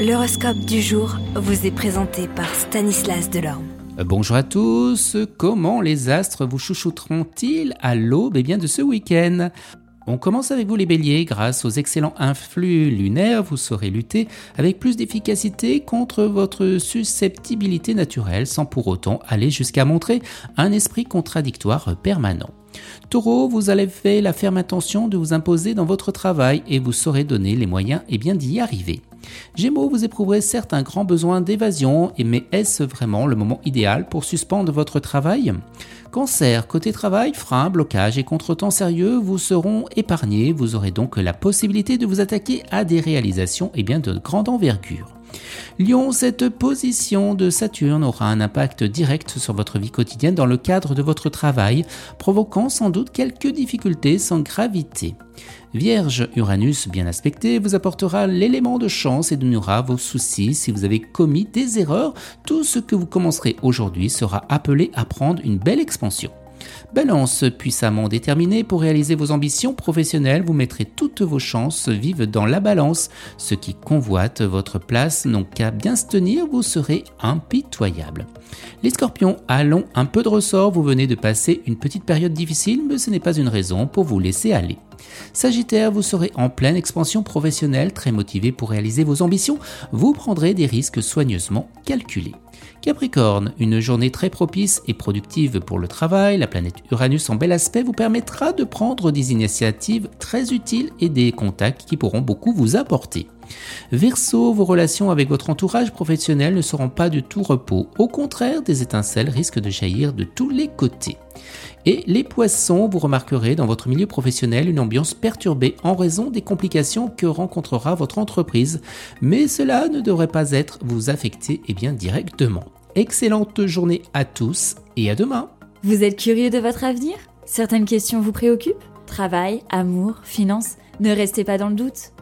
L'horoscope du jour vous est présenté par Stanislas Delorme. Bonjour à tous, comment les astres vous chouchouteront-ils à l'aube et bien de ce week-end? On commence avec vous les béliers, grâce aux excellents influx lunaires, vous saurez lutter avec plus d'efficacité contre votre susceptibilité naturelle sans pour autant aller jusqu'à montrer un esprit contradictoire permanent. Taureau, vous allez faire la ferme intention de vous imposer dans votre travail et vous saurez donner les moyens bien d'y arriver. Gémeaux, vous éprouverez certes un grand besoin d'évasion, mais est-ce vraiment le moment idéal pour suspendre votre travail? Cancer, côté travail, frein, blocage et contretemps sérieux vous seront épargnés, vous aurez donc la possibilité de vous attaquer à des réalisations et bien de grande envergure. Lion, cette position de Saturne aura un impact direct sur votre vie quotidienne dans le cadre de votre travail, provoquant sans doute quelques difficultés sans gravité. Vierge, Uranus bien aspecté vous apportera l'élément de chance et donnera vos soucis si vous avez commis des erreurs. Tout ce que vous commencerez aujourd'hui sera appelé à prendre une belle expansion. Balance, puissamment déterminé pour réaliser vos ambitions professionnelles, vous mettrez toutes vos chances vives dans la balance. Ceux qui convoitent votre place n'ont qu'à bien se tenir, vous serez impitoyable. Les scorpions, allons un peu de ressort, vous venez de passer une petite période difficile, mais ce n'est pas une raison pour vous laisser aller. Sagittaire, vous serez en pleine expansion professionnelle, très motivé pour réaliser vos ambitions, vous prendrez des risques soigneusement calculés. Capricorne, une journée très propice et productive pour le travail, la planète Uranus en bel aspect vous permettra de prendre des initiatives très utiles et des contacts qui pourront beaucoup vous apporter. Verseau, vos relations avec votre entourage professionnel ne seront pas du tout repos. Au contraire, des étincelles risquent de jaillir de tous les côtés. Et les poissons, vous remarquerez dans votre milieu professionnel une ambiance perturbée en raison des complications que rencontrera votre entreprise, mais cela ne devrait pas être vous affecter et bien directement. Excellente journée à tous et à demain. Vous êtes curieux de votre avenir? Certaines questions vous préoccupent? Travail, amour, finances? Ne restez pas dans le doute.